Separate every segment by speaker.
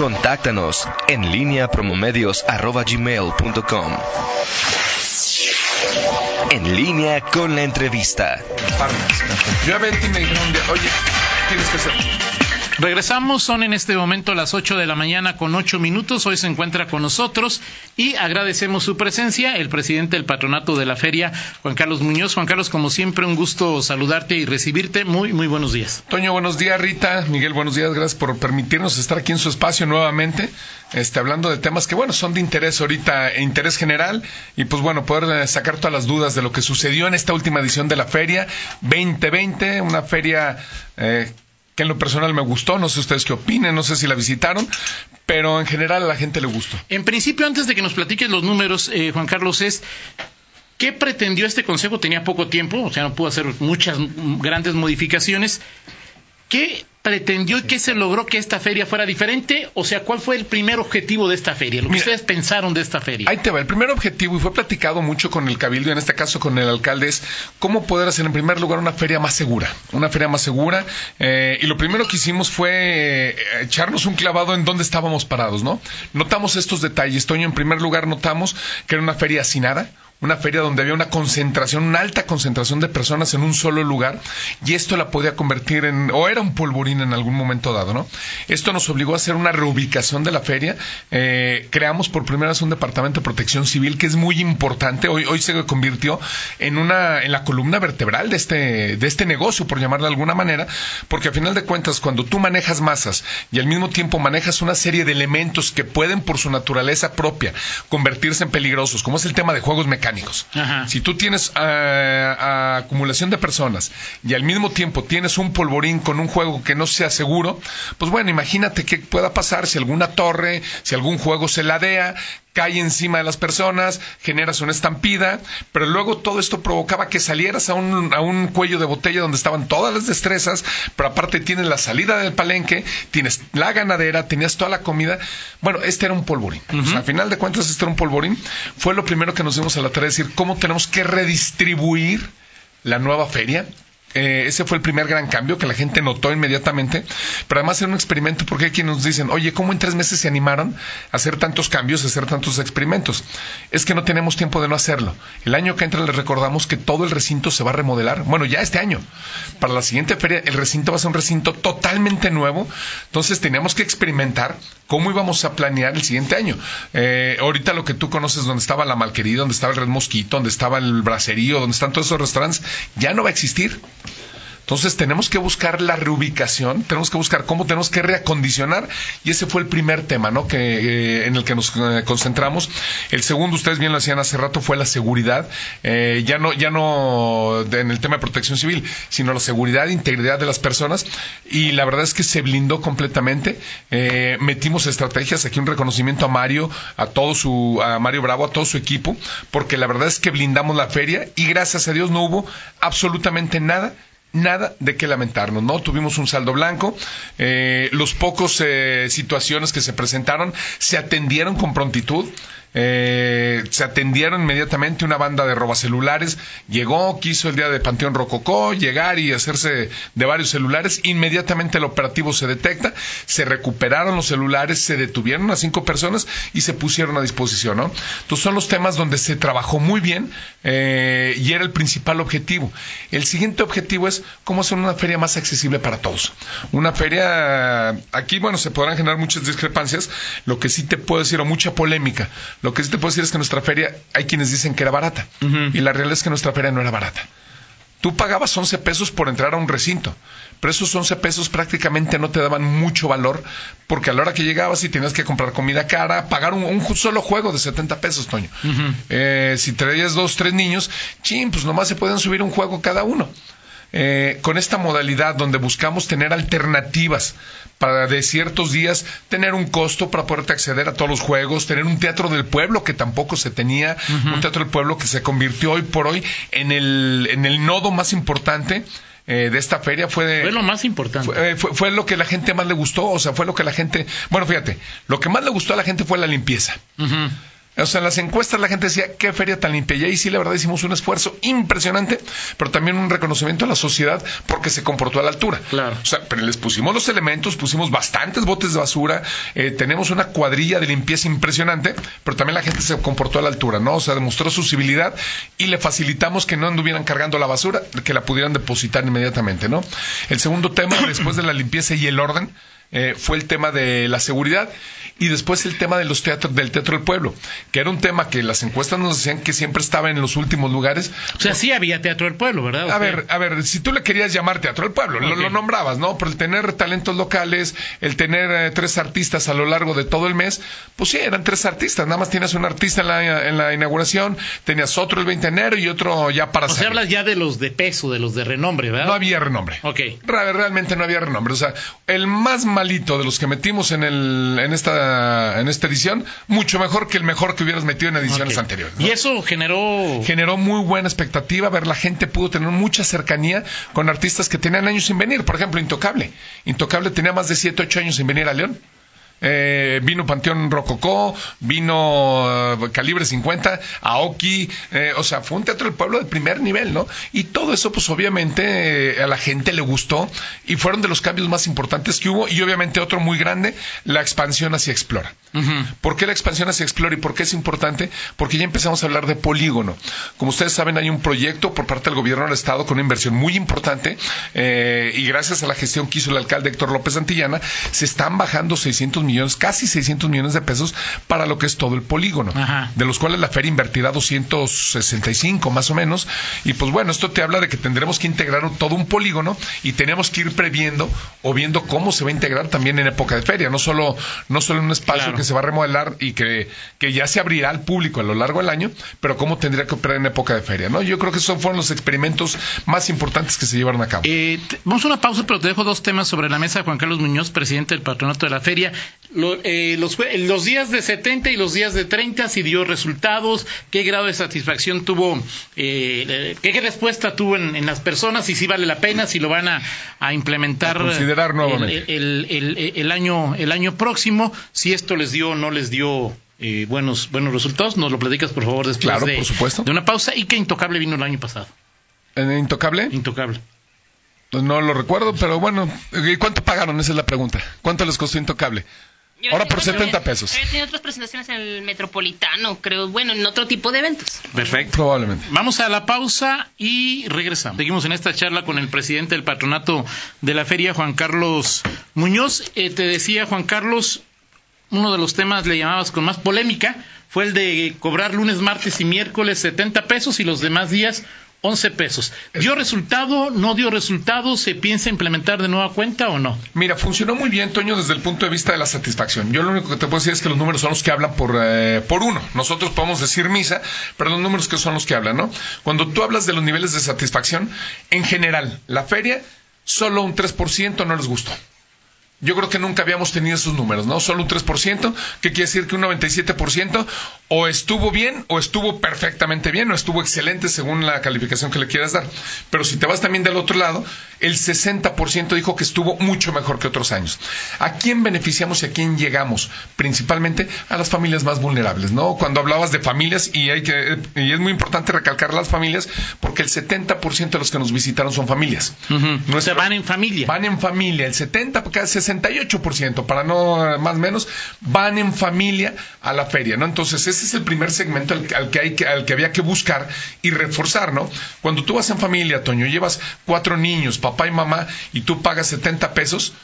Speaker 1: Contáctanos en línea promomedios.com. En línea con la entrevista.
Speaker 2: Yo a Betty me dijeron, oye, tienes que hacer
Speaker 3: Regresamos, son en este momento las 8 de la mañana con 8 minutos. Hoy se encuentra con nosotros y agradecemos su presencia, el presidente del patronato de la feria, Juan Carlos Muñoz. Juan Carlos, como siempre, un gusto saludarte y recibirte. Muy, muy buenos días.
Speaker 2: Toño, buenos días, Rita. Miguel, buenos días. Gracias por permitirnos estar aquí en su espacio nuevamente, este, hablando de temas que, bueno, son de interés ahorita, e interés general, y pues bueno, poder eh, sacar todas las dudas de lo que sucedió en esta última edición de la feria 2020, una feria. Eh, que en lo personal me gustó, no sé ustedes qué opinen, no sé si la visitaron, pero en general a la gente le gustó.
Speaker 3: En principio, antes de que nos platiques los números, eh, Juan Carlos, es ¿qué pretendió este consejo? Tenía poco tiempo, o sea, no pudo hacer muchas grandes modificaciones. ¿Qué pretendió y qué se logró que esta feria fuera diferente? O sea, ¿cuál fue el primer objetivo de esta feria? Lo que ustedes pensaron de esta feria.
Speaker 2: Ahí te va. El primer objetivo, y fue platicado mucho con el cabildo, en este caso con el alcalde, es cómo poder hacer en primer lugar una feria más segura. Una feria más segura. Eh, y lo primero que hicimos fue eh, echarnos un clavado en dónde estábamos parados, ¿no? Notamos estos detalles. Toño, en primer lugar, notamos que era una feria nada una feria donde había una concentración, una alta concentración de personas en un solo lugar, y esto la podía convertir en, o era un polvorín en algún momento dado, ¿no? Esto nos obligó a hacer una reubicación de la feria. Eh, creamos por primera vez un departamento de protección civil que es muy importante. Hoy, hoy se convirtió en una, en la columna vertebral de este, de este negocio, por llamarlo de alguna manera, porque a final de cuentas, cuando tú manejas masas y al mismo tiempo manejas una serie de elementos que pueden, por su naturaleza propia, convertirse en peligrosos, como es el tema de juegos mecánicos, si tú tienes eh, acumulación de personas y al mismo tiempo tienes un polvorín con un juego que no sea seguro, pues bueno, imagínate qué pueda pasar si alguna torre, si algún juego se ladea, cae encima de las personas, generas una estampida, pero luego todo esto provocaba que salieras a un, a un cuello de botella donde estaban todas las destrezas, pero aparte tienes la salida del palenque, tienes la ganadera, tenías toda la comida. Bueno, este era un polvorín. o sea, al final de cuentas, este era un polvorín. Fue lo primero que nos dimos a la de decir cómo tenemos que redistribuir la nueva feria, eh, ese fue el primer gran cambio que la gente notó inmediatamente, pero además era un experimento porque hay quienes nos dicen, oye, ¿cómo en tres meses se animaron a hacer tantos cambios, a hacer tantos experimentos? Es que no tenemos tiempo de no hacerlo. El año que entra les recordamos que todo el recinto se va a remodelar. Bueno, ya este año. Para la siguiente feria el recinto va a ser un recinto totalmente nuevo, entonces teníamos que experimentar cómo íbamos a planear el siguiente año. Eh, ahorita lo que tú conoces, donde estaba la Malquería, donde estaba el Red Mosquito, donde estaba el Bracerío, donde están todos esos restaurantes, ya no va a existir. Entonces tenemos que buscar la reubicación, tenemos que buscar cómo tenemos que reacondicionar y ese fue el primer tema, ¿no? Que eh, en el que nos eh, concentramos. El segundo, ustedes bien lo decían hace rato, fue la seguridad. Eh, ya no, ya no en el tema de protección civil, sino la seguridad e integridad de las personas. Y la verdad es que se blindó completamente. metimos estrategias, aquí un reconocimiento a Mario, a todo su, a Mario Bravo, a todo su equipo, porque la verdad es que blindamos la feria y gracias a Dios no hubo absolutamente nada nada de qué lamentarnos, ¿no? Tuvimos un saldo blanco, eh, los pocos eh, situaciones que se presentaron se atendieron con prontitud, eh, se atendieron inmediatamente una banda de robacelulares, llegó, quiso el día de Panteón Rococó llegar y hacerse de varios celulares, inmediatamente el operativo se detecta, se recuperaron los celulares, se detuvieron a cinco personas y se pusieron a disposición, ¿no? Entonces son los temas donde se trabajó muy bien eh, y era el principal objetivo. El siguiente objetivo es cómo hacer una feria más accesible para todos. Una feria, aquí, bueno, se podrán generar muchas discrepancias, lo que sí te puedo decir, o mucha polémica, lo que sí te puedo decir es que nuestra feria, hay quienes dicen que era barata. Y la realidad es que nuestra feria no era barata. Tú pagabas 11 pesos por entrar a un recinto, pero esos 11 pesos prácticamente no te daban mucho valor, porque a la hora que llegabas y tenías que comprar comida cara, pagar un, solo juego de 70 pesos, Toño. Eh, si traías dos, tres niños, ching, pues nomás se pueden subir un juego cada uno. Eh, con esta modalidad donde buscamos tener alternativas para de ciertos días tener un costo para poderte acceder a todos los juegos, tener un teatro del pueblo que tampoco se tenía, un teatro del pueblo que se convirtió hoy por hoy en el, en el nodo más importante eh, de esta feria. Fue de,
Speaker 3: fue lo más importante.
Speaker 2: eh, fue, lo que la gente más le gustó o sea fue lo que la gente bueno fíjate lo que más le gustó a la gente fue la limpieza O sea, en las encuestas la gente decía, qué feria tan limpia. Y ahí sí, la verdad, hicimos un esfuerzo impresionante, pero también un reconocimiento a la sociedad porque se comportó a la altura.
Speaker 3: Claro.
Speaker 2: O sea, pero les pusimos los elementos, pusimos bastantes botes de basura, eh, tenemos una cuadrilla de limpieza impresionante, pero también la gente se comportó a la altura, ¿no? O sea, demostró su civilidad y le facilitamos que no anduvieran cargando la basura, que la pudieran depositar inmediatamente, ¿no? El segundo tema, después de la limpieza y el orden, eh, fue el tema de la seguridad y después el tema de los teatros del teatro del pueblo que era un tema que las encuestas nos decían que siempre estaba en los últimos lugares
Speaker 3: O sea, sí había teatro del pueblo, ¿verdad?
Speaker 2: A ver, a ver, si tú le querías llamar Teatro del Pueblo, lo, nombrabas, ¿no? Por el tener talentos locales, el tener eh, tres artistas a lo largo de todo el mes, pues sí, eran tres artistas. Nada más tienes un artista en la, en la inauguración, tenías otro el 20 de enero y otro ya para
Speaker 3: O sea, hablas ya de los de peso, de los de renombre, ¿verdad?
Speaker 2: No había renombre.
Speaker 3: Ok.
Speaker 2: Re- Realmente no había renombre. O sea, el más malito de los que metimos en, el, en, esta, en esta edición, mucho mejor que el mejor que hubieras metido en ediciones anteriores. ¿no?
Speaker 3: Y eso generó...
Speaker 2: generó muy buena expectativa, ver la gente pudo tener mucha cercanía con artistas que tenían años sin venir, por ejemplo, Intocable. Intocable tenía más de 7, 8 años sin venir a León. Eh, vino Panteón Rococó, vino eh, Calibre 50, Aoki, eh, o sea, fue un teatro del pueblo de primer nivel, ¿no? Y todo eso, pues obviamente eh, a la gente le gustó y fueron de los cambios más importantes que hubo y obviamente otro muy grande, la expansión hacia Explora. ¿Por qué la expansión hacia Explora y por qué es importante? Porque ya empezamos a hablar de polígono. Como ustedes saben, hay un proyecto por parte del gobierno del Estado con una inversión muy importante eh, y gracias a la gestión que hizo el alcalde Héctor López Santillana, se están bajando 600 millones, casi 600 millones de pesos para lo que es todo el polígono,
Speaker 3: Ajá.
Speaker 2: de los cuales la feria invertirá 265 más o menos. Y pues bueno, esto te habla de que tendremos que integrar todo un polígono y tenemos que ir previendo o viendo cómo se va a integrar también en época de feria, no solo, no solo en un espacio
Speaker 3: Claro.
Speaker 2: que se va a remodelar y que, que ya se abrirá al público a lo largo del año, pero cómo tendría que operar en época de feria, ¿no? Yo creo que esos fueron los experimentos más importantes que se llevaron a cabo.
Speaker 3: Eh, vamos a una pausa, pero te dejo dos temas sobre la mesa. Juan Carlos Muñoz, presidente del patronato de la feria. Lo- eh, los, los días de 70 y los días de 30, si dio resultados, qué grado de satisfacción tuvo, eh, eh, qué, qué respuesta tuvo en, en las personas, y si vale la pena, si lo van a, a implementar
Speaker 2: A considerar
Speaker 3: el-
Speaker 2: nuevamente.
Speaker 3: el, el- el- el año, el año próximo, si esto les dio o no les dio. eh, buenos buenos resultados, nos lo platicas por favor después
Speaker 2: Claro,
Speaker 3: de,
Speaker 2: por supuesto.
Speaker 3: de una pausa y que Intocable vino el año pasado.
Speaker 2: ¿En Intocable?
Speaker 3: Intocable.
Speaker 2: No lo recuerdo, pero bueno, ¿y cuánto pagaron? Esa es la pregunta. ¿Cuánto les costó Intocable?
Speaker 4: Yo
Speaker 2: Ahora por
Speaker 4: tenido
Speaker 2: 70
Speaker 4: otro-
Speaker 2: pesos.
Speaker 4: He tenido otras presentaciones en el Metropolitano, creo, bueno, en otro tipo de eventos.
Speaker 3: Perfecto.
Speaker 2: Probablemente.
Speaker 3: Vamos a la pausa y regresamos. Seguimos en esta charla con el presidente del patronato de la feria, Juan Carlos Muñoz. Eh, te decía, Juan Carlos, uno de los temas le llamabas con más polémica fue el de cobrar lunes, martes y miércoles 70 pesos y los demás días 11 pesos. ¿Dio resultado? ¿No dio resultado? ¿Se piensa implementar de nueva cuenta o no?
Speaker 2: Mira, funcionó muy bien, Toño, desde el punto de vista de la satisfacción. Yo lo único que te puedo decir es que los números son los que hablan por, eh, por uno. Nosotros podemos decir misa, pero los números que son los que hablan, ¿no? Cuando tú hablas de los niveles de satisfacción, en general, la feria, solo un 3% no les gustó. Yo creo que nunca habíamos tenido esos números, ¿no? Solo un 3%, que quiere decir que un 97% o estuvo bien, o estuvo perfectamente bien, o estuvo excelente según la calificación que le quieras dar. Pero si te vas también del otro lado, el 60% dijo que estuvo mucho mejor que otros años. ¿A quién beneficiamos y a quién llegamos? Principalmente a las familias más vulnerables, ¿no? Cuando hablabas de familias, y, hay que, y es muy importante recalcar las familias, porque el 70% de los que nos visitaron son familias.
Speaker 3: O sea, van en familia.
Speaker 2: Van en familia, el 70, casi 68%, para no más menos, van en familia a la feria, ¿no? Entonces, ese es el primer segmento al, al que hay que, al que había que buscar y reforzar, ¿no? Cuando tú vas en familia, Toño, llevas cuatro niños, papá y mamá, y tú pagas 70 pesos,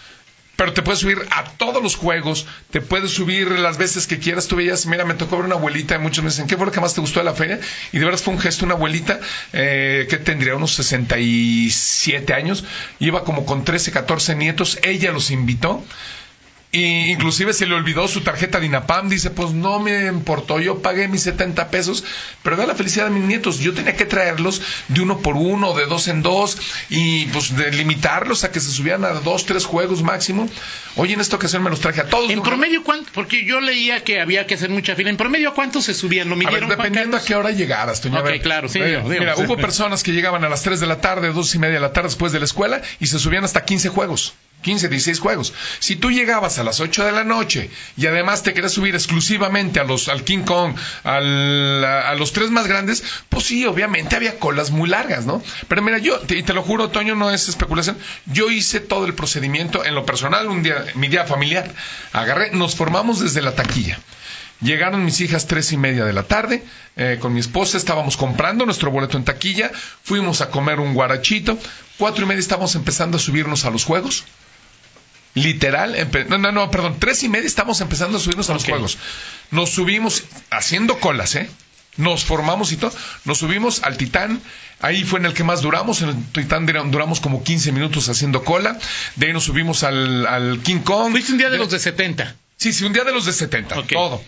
Speaker 2: pero te puedes subir a todos los juegos, te puedes subir las veces que quieras. Tú veías, mira, me tocó ver una abuelita, y muchos me dicen, ¿qué fue lo que más te gustó de la feria? Y de veras fue un gesto, una abuelita eh, que tendría unos 67 años, iba como con 13, 14 nietos, ella los invitó. Y inclusive se le olvidó su tarjeta de INAPAM, dice, pues no me importó, yo pagué mis 70 pesos, pero da la felicidad a mis nietos, yo tenía que traerlos de uno por uno, de dos en dos, y pues de limitarlos a que se subieran a dos, tres juegos máximo. Oye, en esta ocasión me los traje a todos.
Speaker 3: En promedio, ¿cuánto? Porque yo leía que había que hacer mucha fila. ¿En promedio cuántos se subían? ¿Lo
Speaker 2: A ver,
Speaker 3: midieron,
Speaker 2: dependiendo a qué hora llegaras, Toño.
Speaker 3: Ok, claro, sí,
Speaker 2: mira,
Speaker 3: digo,
Speaker 2: hubo personas que llegaban a las 3 de la tarde, dos y media de la tarde después de la escuela y se subían hasta 15 juegos. 15, 16 juegos. Si tú llegabas a las 8 de la noche y además te querías subir exclusivamente a los, al King Kong, al, a, los tres más grandes, pues sí, obviamente había colas muy largas, ¿no? Pero mira, yo, y te lo juro, Toño, no es especulación, yo hice todo el procedimiento en lo personal, un día, mi día familiar, agarré, nos formamos desde la taquilla. Llegaron mis hijas tres y media de la tarde, eh, con mi esposa estábamos comprando nuestro boleto en taquilla, fuimos a comer un guarachito, cuatro y media estábamos empezando a subirnos a los juegos, literal, no, no, no, perdón, tres y media estamos empezando a subirnos a los juegos. Nos subimos haciendo colas, ¿eh? Nos formamos y todo. Nos subimos al Titán. Ahí fue en el que más duramos. En el Titán dura- duramos como 15 minutos haciendo cola. De ahí nos subimos al, al King Kong.
Speaker 3: Fuiste un día de
Speaker 2: De-
Speaker 3: los de 70.
Speaker 2: Sí, sí, un día de los de 70,
Speaker 3: Ok.
Speaker 2: todo.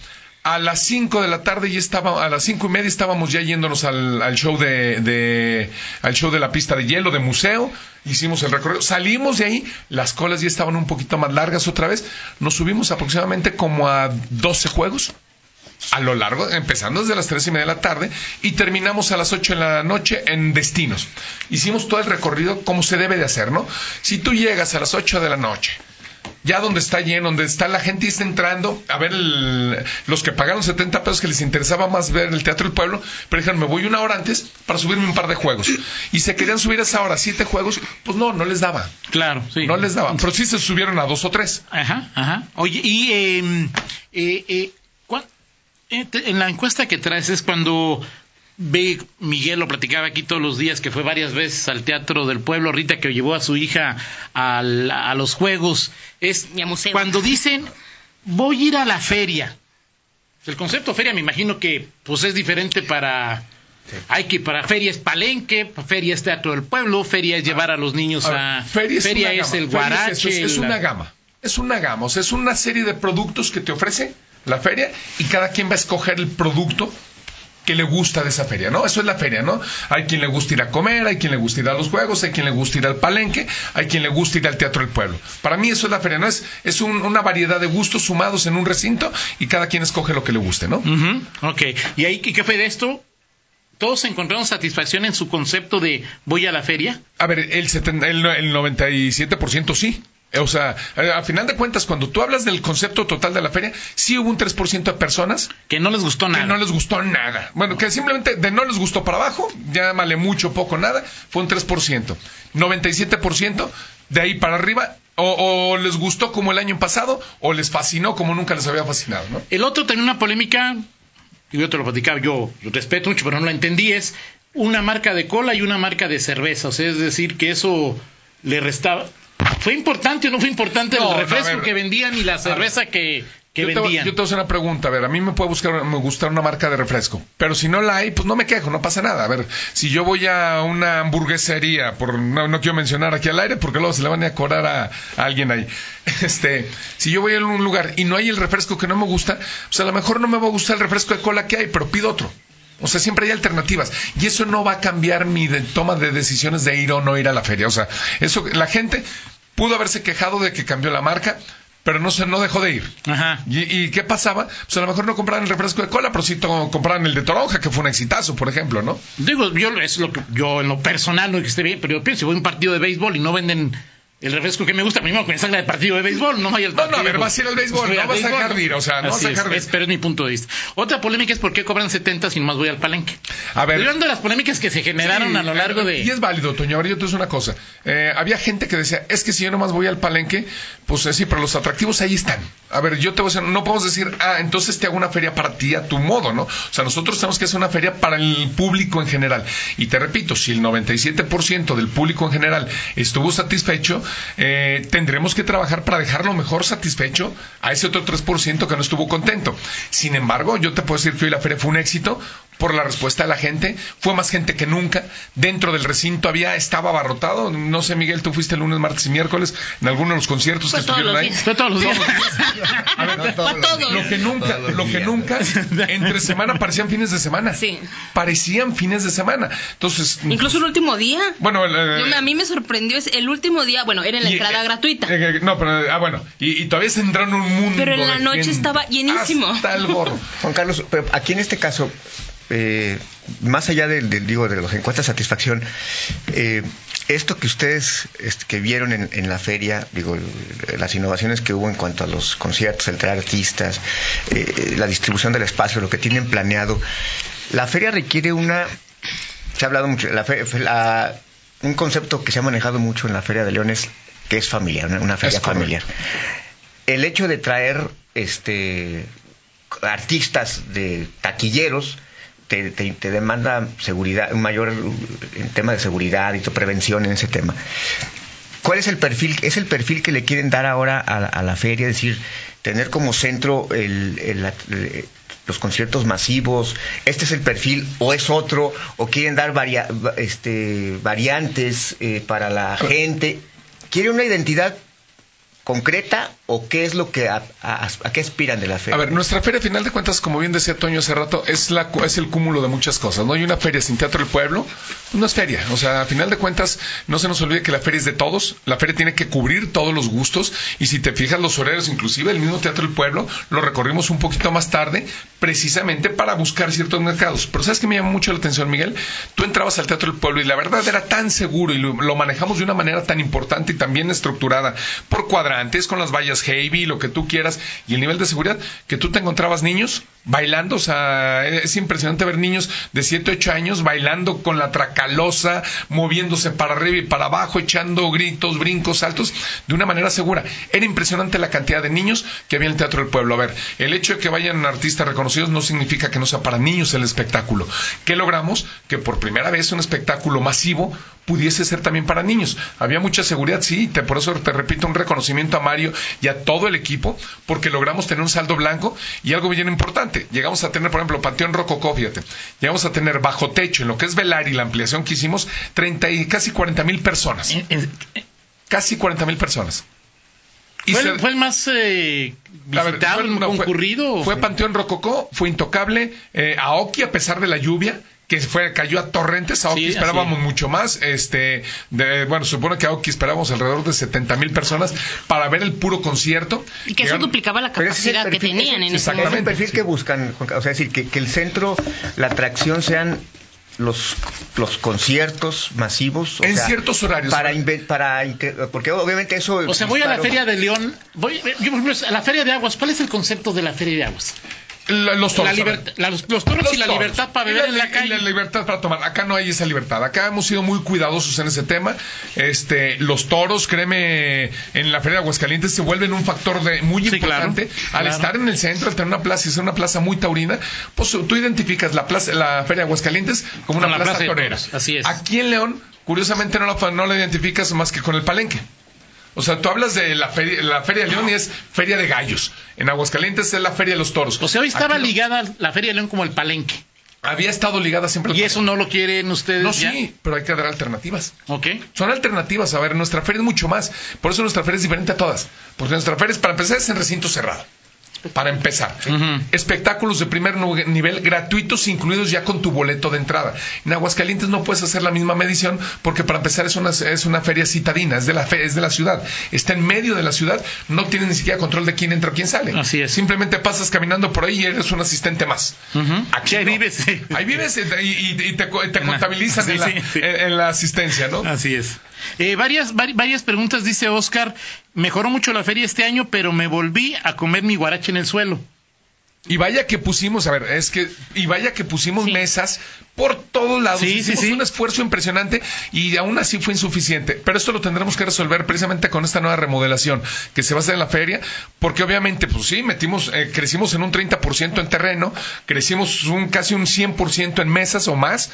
Speaker 2: A las 5 de la tarde ya estaba, a las cinco y media estábamos ya yéndonos al, al show de, de- al show de la pista de hielo de museo, hicimos el recorrido, salimos de ahí, las colas ya estaban un poquito más largas otra vez, nos subimos aproximadamente como a 12 juegos a lo largo, empezando desde las tres y media de la tarde y terminamos a las 8 de la noche en destinos. Hicimos todo el recorrido como se debe de hacer, ¿no? Si tú llegas a las 8 de la noche, ya donde está lleno, donde está la gente y está entrando a ver el- los que pagaron 70 pesos que les interesaba más ver el Teatro del Pueblo, pero dijeron, me voy una hora antes para subirme un par de juegos. Y se querían subir a esa hora siete juegos, pues no, no les daba.
Speaker 3: Claro, sí.
Speaker 2: No les daba. Pero sí se subieron a dos o tres.
Speaker 3: Ajá, ajá. Oye, y eh, eh, eh, ¿cuál- eh, en la encuesta que traes es cuando ve, Miguel lo platicaba aquí todos los días, que fue varias veces al Teatro del Pueblo, Rita que llevó a su hija al- a los juegos, es
Speaker 4: Y a museo.
Speaker 3: cuando dicen, voy a ir a la feria. El concepto feria me imagino que pues es diferente para... Hay que para feria es palenque, feria es teatro del pueblo, feria es llevar a los niños
Speaker 2: A feria es, una
Speaker 3: es
Speaker 2: gama.
Speaker 3: el
Speaker 2: es
Speaker 3: guarache,
Speaker 2: es, es una gama. Es una gama. O sea, es una serie de productos que te ofrece la feria y cada quien va a escoger el producto que le gusta de esa feria, ¿no? Eso es la feria, ¿no? Hay quien le gusta ir a comer, hay quien le gusta ir a los juegos, hay quien le gusta ir al palenque, hay quien le gusta ir al teatro del pueblo. Para mí eso es la feria, ¿no? Es, es un- una variedad de gustos sumados en un recinto y cada quien escoge lo que le guste, ¿no?
Speaker 3: Ujú, Ok, y ahí, ¿qué fue de esto? ¿Todos encontraron satisfacción en su concepto de voy a la feria?
Speaker 2: A ver, el, 70 el, el 97% sí. O sea, eh, a final de cuentas, cuando tú hablas del concepto total de la feria, sí hubo un 3% de personas
Speaker 3: Que no les gustó
Speaker 2: que
Speaker 3: nada.
Speaker 2: no les gustó nada. Bueno, que simplemente de no les gustó para abajo, llámale mucho, poco, nada, fue un 3%. 97% de ahí para arriba, o, o les gustó como el año pasado, o les fascinó como nunca les había fascinado, ¿no?
Speaker 3: El otro tenía una polémica, y yo te lo platicaba, yo lo respeto mucho, pero no la entendí, es una marca de cola y una marca de cerveza. O sea, es decir, que eso le restaba. ¿Fue importante o no fue importante
Speaker 2: No,
Speaker 3: el refresco que vendían y la cerveza que, que
Speaker 2: yo, te,
Speaker 3: vendían?
Speaker 2: yo te voy a hacer una pregunta. A ver, a mí me puede buscar, me gustar una marca de refresco. Pero si no la hay, pues no me quejo, no pasa nada. A ver, si yo voy a una hamburguesería, por no, no quiero mencionar aquí al aire, porque luego se le van a cobrar a, a alguien ahí. Este, si yo voy a un lugar y no hay el refresco que no me gusta, pues a lo mejor no me va a gustar el refresco de cola que hay, pero pido otro. O sea, siempre hay alternativas. Y eso no va a cambiar mi de- toma de decisiones de ir o no ir a la feria. O sea, eso, la gente pudo haberse quejado de que cambió la marca, pero no se, no dejó de ir.
Speaker 3: Ajá.
Speaker 2: ¿Y, y qué pasaba? Pues a lo mejor no compraban el refresco de cola, pero sí compraban el de toronja, que fue un exitazo, por ejemplo, ¿no?
Speaker 3: Digo, yo es lo que yo en lo personal no es que esté bien, pero yo pienso, si voy a un partido de béisbol y no venden el refresco que me gusta, primero que me salga del partido de béisbol, no vaya al
Speaker 2: No, no,
Speaker 3: partido.
Speaker 2: a ver, vas a ir al béisbol, no vas a
Speaker 3: béisbol,
Speaker 2: dejar de ir, o sea, no vas
Speaker 3: Así
Speaker 2: a dejar
Speaker 3: es,
Speaker 2: de
Speaker 3: es, pero es mi punto de vista. Otra polémica es por qué cobran 70 si nomás voy al palenque.
Speaker 2: A ver.
Speaker 3: Hablando de las polémicas que se generaron
Speaker 2: Sí,
Speaker 3: a lo largo de...
Speaker 2: Y es válido, Toño. A ver, yo te una cosa. Eh, había gente que decía, es que si yo nomás voy al palenque, pues eh, sí, pero los atractivos ahí están. A ver, yo te voy a decir, no podemos decir, ah, entonces te hago una feria para ti a tu modo, ¿no? O sea, nosotros tenemos que hacer una feria para el público en general. Y te repito, si el 97% del público en general estuvo satisfecho, eh, tendremos que trabajar para dejarlo mejor satisfecho a ese otro 3% que no estuvo contento. Sin embargo, yo te puedo decir que hoy la feria fue un éxito por la respuesta de la gente. Fue más gente que nunca. Dentro del recinto había, estaba abarrotado. No sé, Miguel, tú fuiste el lunes, martes y miércoles en algunos de los conciertos
Speaker 4: Fue
Speaker 2: que
Speaker 4: todos
Speaker 2: estuvieron
Speaker 4: los
Speaker 2: ahí.
Speaker 4: días.
Speaker 3: Fue todos los días.
Speaker 2: A ver,
Speaker 5: No todos los días.
Speaker 2: lo que nunca, lo que
Speaker 5: días.
Speaker 2: nunca, entre semana parecían fines de semana.
Speaker 4: Sí.
Speaker 2: Parecían fines de semana. Entonces,
Speaker 4: Incluso el último día.
Speaker 2: bueno, el, eh,
Speaker 4: a mí me sorprendió, es el último día, bueno, era en la
Speaker 2: y,
Speaker 4: entrada
Speaker 2: eh,
Speaker 4: gratuita.
Speaker 2: eh, eh, no, pero, ah, bueno, y, y todavía se entraron un mundo.
Speaker 4: Pero en la noche
Speaker 2: gente.
Speaker 4: estaba llenísimo.
Speaker 2: Hasta el gorro.
Speaker 5: Juan Carlos, pero aquí en este caso, eh, más allá del, del, digo, de los encuestas de satisfacción, eh, esto que ustedes este, que vieron en, en, la feria, digo, las innovaciones que hubo en cuanto a los conciertos, el traer artistas, eh, la distribución del espacio, lo que tienen planeado, la feria requiere una, se ha hablado mucho, la, la, un concepto que se ha manejado mucho en la Feria de Leones, que es familiar, una, una feria es familiar. El hecho de traer este artistas de taquilleros, te, te, te, demanda seguridad, un mayor en tema de seguridad y tu prevención en ese tema. ¿Cuál es el perfil? ¿Es el perfil que le quieren dar ahora a, a la feria? Es decir, tener como centro el, el, el, los conciertos masivos, este es el perfil o es otro, o quieren dar varia, este, variantes eh, para la gente. ¿Quiere una identidad concreta o qué es lo que a, qué aspiran de la feria?
Speaker 2: A ver, nuestra feria, a final de cuentas, como bien decía Toño hace rato, es la es el cúmulo de muchas cosas. No hay una feria sin teatro del pueblo, no es feria. O sea, a final de cuentas, no se nos olvide que la feria es de todos. La feria tiene que cubrir todos los gustos y si te fijas los horarios, inclusive el mismo teatro del pueblo, lo recorrimos un poquito más tarde, precisamente para buscar ciertos mercados. Pero sabes que me llama mucho la atención, Miguel. Tú entrabas al teatro del pueblo y la verdad era tan seguro y lo, manejamos de una manera tan importante y tan bien estructurada por cuadrantes con las vallas heavy, lo que tú quieras, y el nivel de seguridad, que tú te encontrabas niños bailando, o sea, es impresionante ver niños de 7, 8 años bailando con la tracalosa, moviéndose para arriba y para abajo, echando gritos, brincos, saltos, de una manera segura. Era impresionante la cantidad de niños que había en el Teatro del Pueblo. A ver, el hecho de que vayan artistas reconocidos no significa que no sea para niños el espectáculo. ¿Qué logramos? Que por primera vez un espectáculo masivo pudiese ser también para niños. Había mucha seguridad, sí, te, por eso te repito un reconocimiento a Mario y a todo el equipo, porque logramos tener un saldo blanco y algo bien importante. Llegamos a tener, por ejemplo, Panteón Rococó, fíjate. Llegamos a tener bajo techo, en lo que es velar y la ampliación que hicimos, 30 y casi 40 mil personas. Casi 40 mil personas.
Speaker 3: Y ¿Fue, se, ¿Fue, el más eh, visitado, ver, fue, no, concurrido?
Speaker 2: Fue, fue, Panteón Rococó, fue Intocable, eh, Aoki a pesar de la lluvia, que fue cayó a torrentes, a Aoki sí, esperábamos mucho más, este, de, bueno, supone que a Aoki esperábamos alrededor de 70 mil personas para ver el puro concierto.
Speaker 4: Y que eso duplicaba la capacidad perfil, que tenían en ese
Speaker 5: momento. Es el perfil que buscan, o sea, es decir, que, que el centro, la atracción sean los, los conciertos masivos.
Speaker 2: en
Speaker 5: sea,
Speaker 2: ciertos horarios.
Speaker 5: Para, para, porque obviamente eso.
Speaker 3: O sea, voy a la Feria de León, voy, yo, a la Feria de Aguas. ¿Cuál es el concepto de la Feria de Aguas?
Speaker 2: La, los toros.
Speaker 3: La la, los, los, toros los y la toros. libertad para beber
Speaker 2: la,
Speaker 3: en la calle.
Speaker 2: Y la libertad para tomar. Acá no hay esa libertad. Acá hemos sido muy cuidadosos en ese tema. Este, los toros, créeme, en la Feria de Aguascalientes se vuelven un factor de, muy sí, importante. Claro, al claro. estar en el centro, al tener una plaza y ser una plaza muy taurina, pues tú identificas la, plaza, la Feria de Aguascalientes como una plaza,
Speaker 3: plaza
Speaker 2: torera.
Speaker 3: Así es.
Speaker 2: Aquí en León, curiosamente, no la, no la identificas más que con el palenque. O sea, tú hablas de la feria, la feria de León y es Feria de Gallos. En Aguascalientes es la Feria de los Toros.
Speaker 3: O sea, hoy estaba Aquí ligada la Feria de León como el palenque.
Speaker 2: Había estado ligada siempre.
Speaker 3: ¿Y eso no lo quieren ustedes?
Speaker 2: No,
Speaker 3: ya?
Speaker 2: sí, pero hay que dar alternativas.
Speaker 3: Ok.
Speaker 2: Son alternativas. A ver, nuestra feria es mucho más. Por eso nuestra feria es diferente a todas. Porque nuestra feria es, para empezar, es en recinto cerrado para empezar. Uh -huh. Espectáculos de primer nivel gratuitos incluidos ya con tu boleto de entrada. En Aguascalientes no puedes hacer la misma medición porque para empezar es una, es una feria citadina, es de, la fe, es de la ciudad. Está en medio de la ciudad, no tienes ni siquiera control de quién entra o quién sale.
Speaker 3: Así es.
Speaker 2: Simplemente pasas caminando por ahí y eres un asistente más.
Speaker 3: Uh -huh.
Speaker 2: Aquí
Speaker 3: ahí
Speaker 2: no.
Speaker 3: vives.
Speaker 2: Ahí vives y, y, y te, te, contabilizan sí, en, la, sí, sí. En, en, la, asistencia, ¿no?
Speaker 3: Así es. Eh, varias, varias preguntas, dice Oscar. Mejoró mucho la feria este año, pero me volví a comer mi en el suelo.
Speaker 2: Y vaya que pusimos, a ver, es que, y vaya que pusimos sí. mesas por todos lados.
Speaker 3: Sí,
Speaker 2: Hicimos
Speaker 3: sí, sí.
Speaker 2: un esfuerzo impresionante y aún así fue insuficiente. Pero esto lo tendremos que resolver precisamente con esta nueva remodelación que se va a hacer en la feria, porque obviamente, pues sí, metimos, eh, crecimos en un 30% en terreno, crecimos un casi un 100% en mesas o más,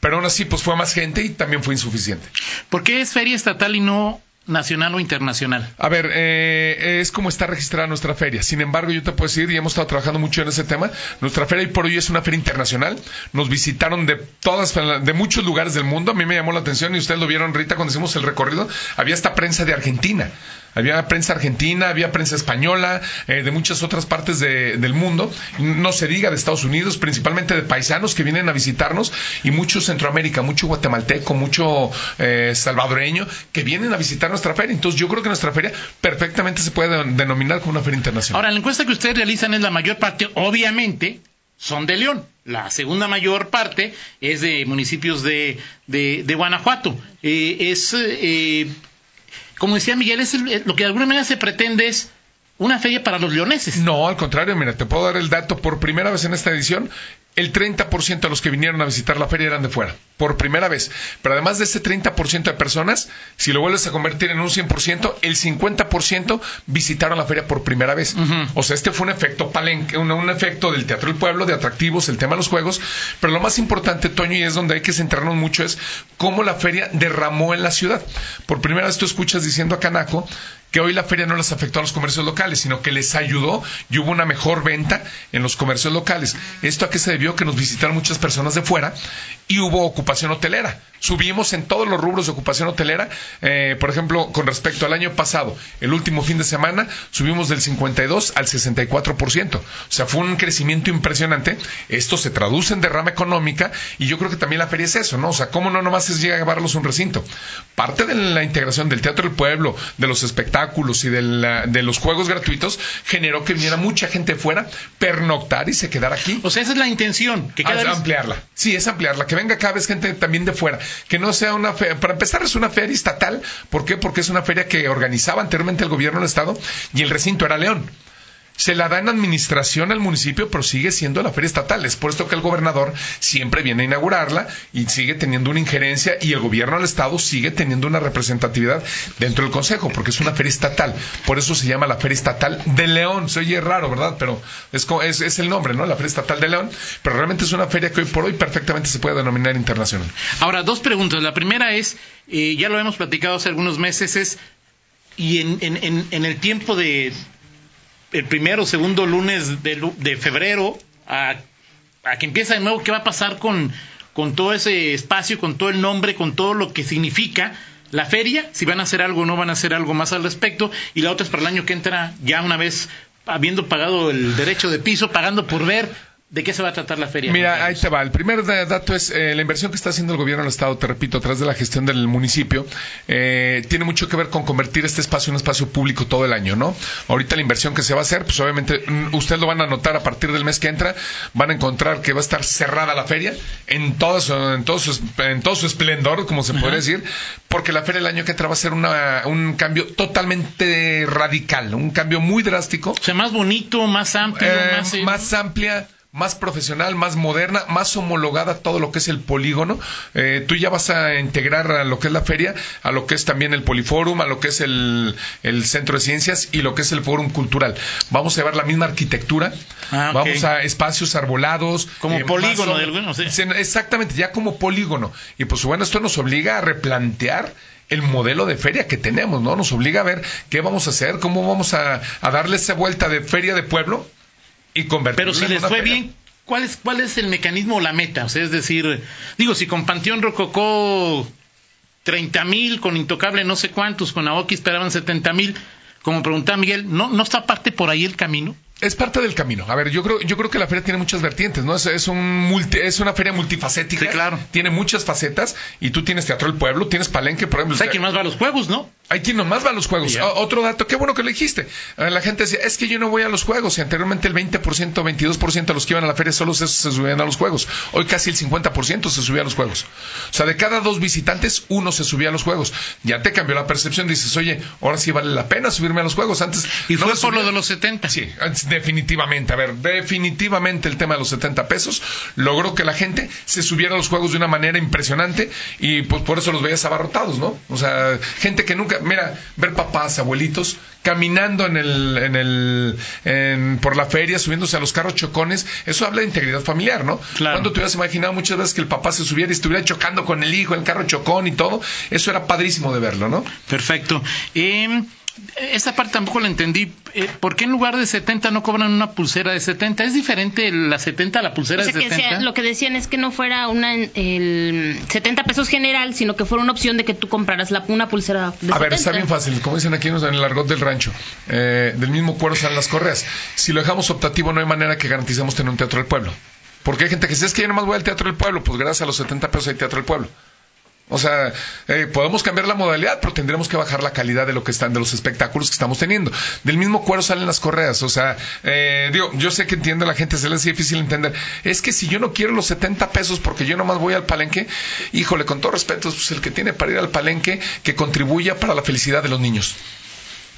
Speaker 2: pero aún así, pues fue más gente y también fue insuficiente.
Speaker 3: ¿Por qué es feria estatal y no nacional o internacional?
Speaker 2: A ver, eh, es como está registrada nuestra feria. Sin embargo, yo te puedo decir, y hemos estado trabajando mucho en ese tema, nuestra feria hoy por hoy es una feria internacional. Nos visitaron de todas, de muchos lugares del mundo. A mí me llamó la atención y ustedes lo vieron, Rita, cuando hicimos el recorrido. Había esta prensa de Argentina. Había prensa argentina, había prensa española, eh, de muchas otras partes de, del mundo, no se diga de Estados Unidos, principalmente de paisanos que vienen a visitarnos y mucho Centroamérica, mucho guatemalteco, mucho eh, salvadoreño que vienen a visitar nuestra feria. Entonces yo creo que nuestra feria perfectamente se puede denominar como una feria internacional.
Speaker 3: Ahora, la encuesta que ustedes realizan es la mayor parte, obviamente, son de León. La segunda mayor parte es de municipios de, de, de Guanajuato. Eh, es, eh, como decía Miguel, es el- lo que de alguna manera se pretende es una feria para los leoneses.
Speaker 2: No, al contrario, mira, te puedo dar el dato. Por primera vez en esta edición, el 30% de los que vinieron a visitar la feria eran de fuera. Por primera vez. Pero además de ese 30% de personas, si lo vuelves a convertir en un 100%, el 50% visitaron la feria por primera vez. O sea, este fue un efecto palenque, un, un efecto del Teatro del Pueblo, de atractivos, el tema de los juegos. Pero lo más importante, Toño, y es donde hay que centrarnos mucho, es cómo la feria derramó en la ciudad. Por primera vez tú escuchas diciendo a Canaco que hoy la feria no les afectó a los comercios locales, sino que les ayudó y hubo una mejor venta en los comercios locales. ¿Esto a qué se debió? Que nos visitaron muchas personas de fuera y hubo ocupación hotelera. Subimos en todos los rubros de ocupación hotelera. Eh, por ejemplo, con respecto al año pasado, el último fin de semana, subimos del 52 al 64%. O sea, fue un crecimiento impresionante. Esto se traduce en derrama económica y yo creo que también la feria es eso, ¿no? O sea, ¿cómo no nomás es llevarlos a un recinto? Parte de la integración del Teatro del Pueblo, de los espectáculos y de, la- de los juegos gratuitos generó que viniera mucha gente fuera, pernoctar y se quedara aquí.
Speaker 3: O sea, esa es la intención, que cada
Speaker 2: Ah,
Speaker 3: vez-
Speaker 2: ampliarla. Sí, es ampliarla. Que venga cada vez gente también de fuera. Que no sea una feria. Para empezar, es una feria estatal. ¿Por qué? Porque es una feria que organizaba anteriormente el gobierno del Estado y el recinto era León. Se la da en administración al municipio, pero sigue siendo la feria estatal. Es por esto que el gobernador siempre viene a inaugurarla y sigue teniendo una injerencia y el gobierno del Estado sigue teniendo una representatividad dentro del Consejo, porque es una feria estatal. Por eso se llama la Feria Estatal de León. Se oye raro, ¿verdad? Pero es, es, es el nombre, ¿no? La Feria Estatal de León. Pero realmente es una feria que hoy por hoy perfectamente se puede denominar internacional.
Speaker 3: Ahora, dos preguntas. La primera es, eh, ya lo hemos platicado hace algunos meses, es, y en, en- en- en el tiempo de el primero o segundo lunes de, de febrero a, a que empieza de nuevo, ¿qué va a pasar con, con todo ese espacio, con todo el nombre, con todo lo que significa la feria? Si van a hacer algo o no van a hacer algo más al respecto. Y la otra es para el año que entra, ya una vez habiendo pagado el derecho de piso, pagando por ver de qué se va a tratar la feria.
Speaker 2: Mira, ahí te va. El primer da- dato es eh, la inversión que está haciendo el gobierno del Estado, te repito, a través de la gestión del municipio, eh, tiene mucho que ver con convertir este espacio en un espacio público todo el año, ¿no? Ahorita la inversión que se va a hacer, pues obviamente mm, ustedes lo van a notar a partir del mes que entra, van a encontrar que va a estar cerrada la feria en todo su, en todo su, en todo su esplendor, como se podría decir, porque la feria el año que entra va a ser una, un cambio totalmente radical, un cambio muy drástico.
Speaker 3: O sea, más bonito, más amplio,
Speaker 2: Eh,
Speaker 3: más... eh,
Speaker 2: más amplia, más profesional, más moderna, más homologada todo lo que es el polígono. Eh, tú ya vas a integrar a lo que es la feria, a lo que es también el Poliforum, a lo que es el, el Centro de Ciencias y lo que es el Fórum Cultural. Vamos a llevar la misma arquitectura,
Speaker 3: Ah,
Speaker 2: vamos a espacios arbolados.
Speaker 3: Como
Speaker 2: eh,
Speaker 3: polígono
Speaker 2: más-
Speaker 3: de alguno, sí.
Speaker 2: Sí, Exactamente, ya como polígono. Y pues bueno, esto nos obliga a replantear el modelo de feria que tenemos, ¿no? Nos obliga a ver qué vamos a hacer, cómo vamos a, a darle esa vuelta de feria de pueblo y
Speaker 3: Pero si les fue bien, ¿cuál es, ¿cuál es el mecanismo o la meta? O sea, es decir, digo, si con Panteón Rococó 30 mil, con Intocable no sé cuántos, con Aoki esperaban 70 mil, como preguntaba Miguel, ¿no, ¿no está parte por ahí el camino?
Speaker 2: Es parte del camino. A ver, yo creo, yo creo que la feria tiene muchas vertientes, ¿no? Es, es un multi- es una feria multifacética.
Speaker 3: Sí, claro.
Speaker 2: Tiene muchas facetas y tú tienes Teatro del Pueblo, tienes Palenque, por ejemplo.
Speaker 3: Pues hay quien más va a los juegos, ¿no?
Speaker 2: Hay quien nomás va a los juegos. O- otro dato, qué bueno que lo dijiste. Eh, La gente decía, es que yo no voy a los juegos. Y anteriormente el 20%, 22% de los que iban a la feria solo se, se subían a los juegos. Hoy casi el 50% se subía a los juegos. O sea, de cada dos visitantes, uno se subía a los juegos. Ya te cambió la percepción. Dices, oye, ahora sí vale la pena subirme a los juegos. Antes.
Speaker 3: Y
Speaker 2: no
Speaker 3: fue por lo de los 70.
Speaker 2: Sí, antes, definitivamente. A ver, definitivamente el tema de los 70 pesos logró que la gente se subiera a los juegos de una manera impresionante y pues por eso los veías abarrotados, ¿no? O sea, gente que nunca, mira, ver papás, abuelitos caminando en el, en el, en- por la feria, subiéndose a los carros chocones, eso habla de integridad familiar, ¿no?
Speaker 3: Claro.
Speaker 2: Cuando te hubieras imaginado muchas veces que el papá se subiera y estuviera chocando con el hijo, el carro chocón y todo, eso era padrísimo de verlo, ¿no?
Speaker 3: Perfecto. Eh, esa parte tampoco la entendí. Eh, ¿Por qué en lugar de 70 no cobran una pulsera de 70? ¿Es diferente la 70 a la pulsera
Speaker 4: O sea,
Speaker 3: de
Speaker 4: que
Speaker 3: 70?
Speaker 4: sea- lo que decían es que no fuera una el 70 pesos general, sino que fuera una opción de que tú compraras la, una pulsera de
Speaker 2: A ver,
Speaker 4: 70.
Speaker 2: está bien fácil, como dicen aquí en el argot del rancho. Eh, del mismo cuero salen las correas. Si lo dejamos optativo, no hay manera que garanticemos tener un teatro del pueblo. Porque hay gente que dice, es que yo nomás voy al teatro del pueblo. Pues gracias a los 70 pesos hay teatro del pueblo. O sea, eh, podemos cambiar la modalidad, pero tendremos que bajar la calidad de lo que están, de los espectáculos que estamos teniendo. Del mismo cuero salen las correas. O sea, eh, digo, yo sé que entiende la gente, se les hace difícil entender. Es que si yo no quiero los 70 pesos porque yo nomás voy al palenque, híjole, con todo respeto, pues el que tiene para ir al palenque, que contribuya para la felicidad de los niños.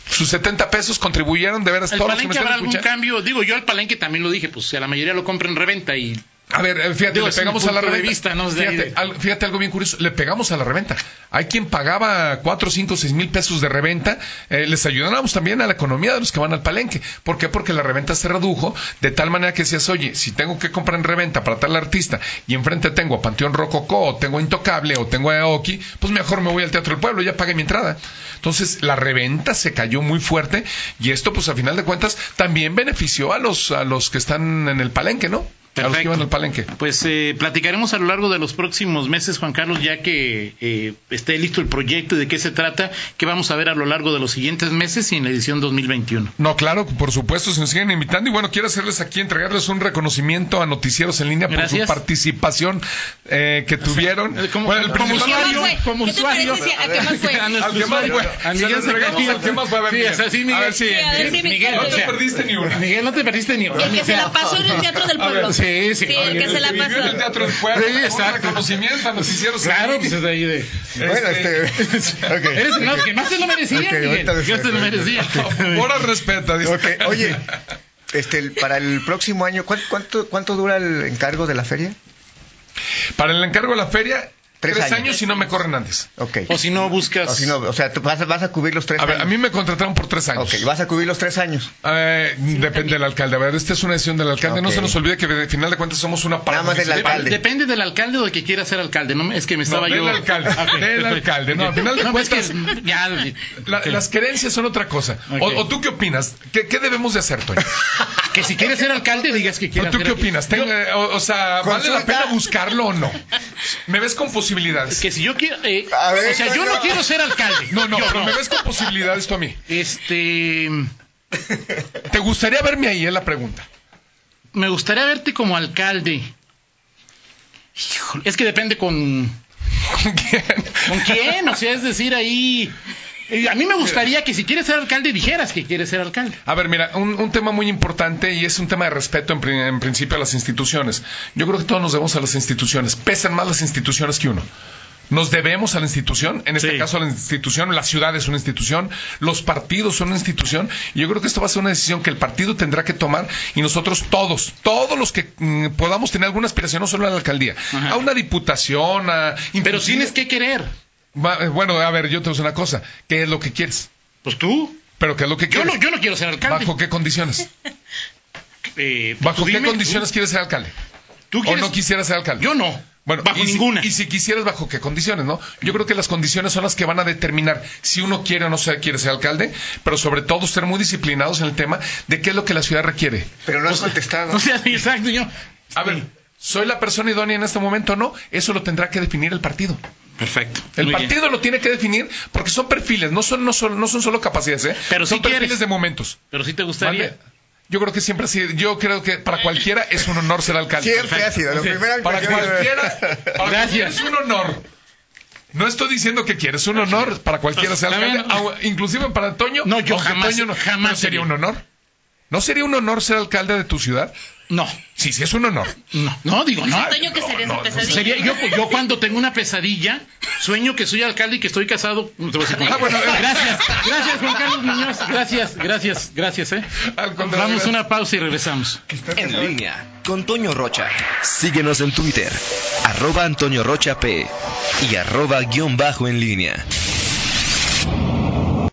Speaker 2: Sus 70 pesos contribuyeron de veras
Speaker 3: ¿El
Speaker 2: todos los que me
Speaker 3: palenque habrá algún cambio? Digo, yo al palenque también lo dije, pues a la mayoría lo compro en reventa y
Speaker 2: A ver, eh, fíjate,
Speaker 3: Digo,
Speaker 2: le pegamos a la reventa.
Speaker 3: vista, ¿no?
Speaker 2: Fíjate, al- fíjate algo bien curioso, le pegamos a la reventa. Hay quien pagaba 4, 5, 6 mil pesos de reventa. eh, les ayudábamos también a la economía de los que van al palenque. ¿Por qué? Porque la reventa se redujo de tal manera que decías, oye, si tengo que comprar en reventa para tal artista y enfrente tengo a Panteón Rococó, o tengo a Intocable, o tengo a Aoki, pues mejor me voy al Teatro del Pueblo, ya pagué mi entrada. Entonces, la reventa se cayó muy fuerte y esto, pues a final de cuentas, también benefició a los, a los que están en el palenque, ¿no? A los que iban al palenque.
Speaker 3: Pues eh, platicaremos a lo largo de los próximos meses, Juan Carlos, ya que eh, esté listo el proyecto y de qué se trata, que vamos a ver a lo largo de los siguientes meses y en la edición 2021.
Speaker 2: No, claro, por supuesto, se nos siguen invitando y bueno, quiero hacerles aquí, entregarles un reconocimiento a Noticieros en línea por su participación eh, que tuvieron.
Speaker 3: eh, como-
Speaker 2: Bueno, el
Speaker 3: como usuario, como
Speaker 4: ¿Qué te
Speaker 3: usuario.
Speaker 4: parece si- ¿A qué más fue?
Speaker 2: Al que más fue.
Speaker 3: a Miguel
Speaker 2: al que más fue. A ver,
Speaker 3: Sí,
Speaker 2: Miguel.
Speaker 3: o sea, sí,
Speaker 2: A
Speaker 3: Miguel.
Speaker 2: ver, sí,
Speaker 4: Sí, a ver,
Speaker 2: Miguel.
Speaker 4: sí,
Speaker 3: Miguel,
Speaker 4: Miguel.
Speaker 2: No te perdiste ni una.
Speaker 3: Miguel, no te perdiste ni una.
Speaker 4: El que se la pasó en el Teatro del Pueblo.
Speaker 3: Sí, sí.
Speaker 4: el que se la
Speaker 2: en el
Speaker 4: pasó.
Speaker 2: Teatro del Pueblo.
Speaker 3: Sí,
Speaker 2: un
Speaker 3: exacto.
Speaker 2: reconocimiento a Noticieros en
Speaker 3: Claro, pues es de ahí de...
Speaker 5: Bueno, este. ok.
Speaker 3: Eres no, que más se lo merecía,
Speaker 5: Ok,
Speaker 3: Miguel. más se lo merecía.
Speaker 2: Ahora respeta, dice.
Speaker 5: Ok, Oye, este, para el próximo año, ¿cuánto, cuánto, cuánto dura el encargo de la feria?
Speaker 2: Para el encargo de la feria,
Speaker 5: Tres
Speaker 2: tres,
Speaker 5: años.
Speaker 2: años. y no me corren antes.
Speaker 5: Ok.
Speaker 3: O si no buscas...
Speaker 5: O, si no, o sea, tú vas, a- vas a cubrir los tres
Speaker 2: A ver,
Speaker 5: años.
Speaker 2: a mí me contrataron por tres años.
Speaker 5: Ok, vas a cubrir los tres años.
Speaker 2: Eh, depende del alcalde. A ver, esta es una decisión del alcalde. No se nos olvide que al final de cuentas somos una
Speaker 5: Nada más del alcalde.
Speaker 3: Depende del alcalde o de que quiera ser alcalde. No, es que me estaba
Speaker 2: No,
Speaker 3: yo.
Speaker 2: del alcalde,
Speaker 3: Ah,
Speaker 2: del
Speaker 3: perfecto.
Speaker 2: alcalde. No, al final de
Speaker 3: No,
Speaker 2: cuentas-
Speaker 3: que ya,
Speaker 2: La-
Speaker 3: ok.
Speaker 2: Las creencias son otra cosa. O- tú qué opinas? ¿Qué, qué debemos de hacer, Toño?
Speaker 3: que si quieres ser alcalde digas que
Speaker 2: ¿O
Speaker 3: quieres
Speaker 2: tú qué opinas? Ten- eh, o, o sea, ¿vale la pena buscarlo o no? ¿Me ves con posibilidades?
Speaker 3: que si yo quiero eh,
Speaker 5: A ver,
Speaker 3: o sea yo no quiero ser alcalde
Speaker 2: No, no,
Speaker 3: Yo
Speaker 2: pero ¿me ves con posibilidades tú a mí?
Speaker 3: este
Speaker 2: ¿Te gustaría verme ahí? Es la pregunta.
Speaker 3: me gustaría verte como alcalde Híjole, es que depende con
Speaker 2: ¿Con quién?
Speaker 3: con quién o sea es decir ahí a mí me gustaría que si quieres ser alcalde dijeras que quieres ser alcalde
Speaker 2: A ver, mira, un, un tema muy importante y es un tema de respeto en, pri- en principio a las instituciones. Yo creo que todos nos debemos a las instituciones. Pesan más las instituciones que uno. Nos debemos a la institución, en este
Speaker 3: Sí.
Speaker 2: caso a la institución, la ciudad es una institución, los partidos son una institución, y yo creo que esto va a ser una decisión que el partido tendrá que tomar y nosotros todos, todos los que mm, podamos tener alguna aspiración, no solo a la alcaldía,
Speaker 3: Ajá.
Speaker 2: a una diputación, a...
Speaker 3: pero tienes que querer
Speaker 2: Bueno, a ver, yo te voy a decir una cosa, ¿qué es lo que quieres?
Speaker 3: pues tú
Speaker 2: ¿Pero qué es lo que
Speaker 3: yo
Speaker 2: quieres?
Speaker 3: no yo no quiero ser alcalde
Speaker 2: ¿Bajo qué condiciones?
Speaker 3: Eh, pues
Speaker 2: ¿Bajo qué
Speaker 3: dime,
Speaker 2: condiciones quieres ser alcalde?
Speaker 3: tú, tú
Speaker 2: ¿O
Speaker 3: quieres
Speaker 2: no quisieras ser alcalde?
Speaker 3: yo no
Speaker 2: Bueno,
Speaker 3: bajo
Speaker 2: y si-
Speaker 3: ninguna
Speaker 2: y si quisieras, ¿bajo qué condiciones, no? Yo creo que las condiciones son las que van a determinar si uno quiere o no se- quiere ser alcalde, pero sobre todo ser muy disciplinados en el tema de qué es lo que la ciudad requiere.
Speaker 5: Pero no has contestado.
Speaker 3: o sea exacto yo
Speaker 2: A ver, ¿soy la persona idónea en este momento o no? Eso lo tendrá que definir el partido.
Speaker 3: Perfecto
Speaker 2: El
Speaker 3: Muy bien.
Speaker 2: partido lo tiene que definir porque son perfiles, no son, no son, no son solo capacidades, ¿eh?
Speaker 3: Pero
Speaker 2: son
Speaker 3: si
Speaker 2: perfiles
Speaker 3: quieres.
Speaker 2: de momentos.
Speaker 3: pero sí te gustaría
Speaker 2: ¿Vale? Yo creo que siempre ha sido, yo creo que para cualquiera es un honor ser alcalde.
Speaker 5: Siempre ha sido. La
Speaker 3: Ok.
Speaker 5: primera
Speaker 2: Para cualquiera, para cualquiera es un honor. No estoy diciendo que quieres un honor para cualquiera sea
Speaker 3: Está
Speaker 2: alcalde, au- inclusive para Antonio.
Speaker 3: No, yo
Speaker 2: aunque
Speaker 3: jamás-
Speaker 2: Toño no,
Speaker 3: jamás
Speaker 2: sería. un honor. ¿No sería un honor ser alcalde de tu ciudad?
Speaker 3: No
Speaker 2: Sí, sí es un honor.
Speaker 3: no no digo no
Speaker 4: Toño, ¿qué sería esa pesadilla?
Speaker 3: Sería, yo, yo cuando tengo una pesadilla, sueño que soy alcalde y que estoy casado. No te voy a decir cómo.
Speaker 2: Ah, bueno, eh.
Speaker 3: gracias, gracias Juan Carlos Muñoz. Gracias, gracias, gracias. Eh. Vamos a una pausa y regresamos.
Speaker 1: En línea con Toño Rocha. Síguenos en Twitter, arroba Antonio Rocha P y arroba guion bajo en línea.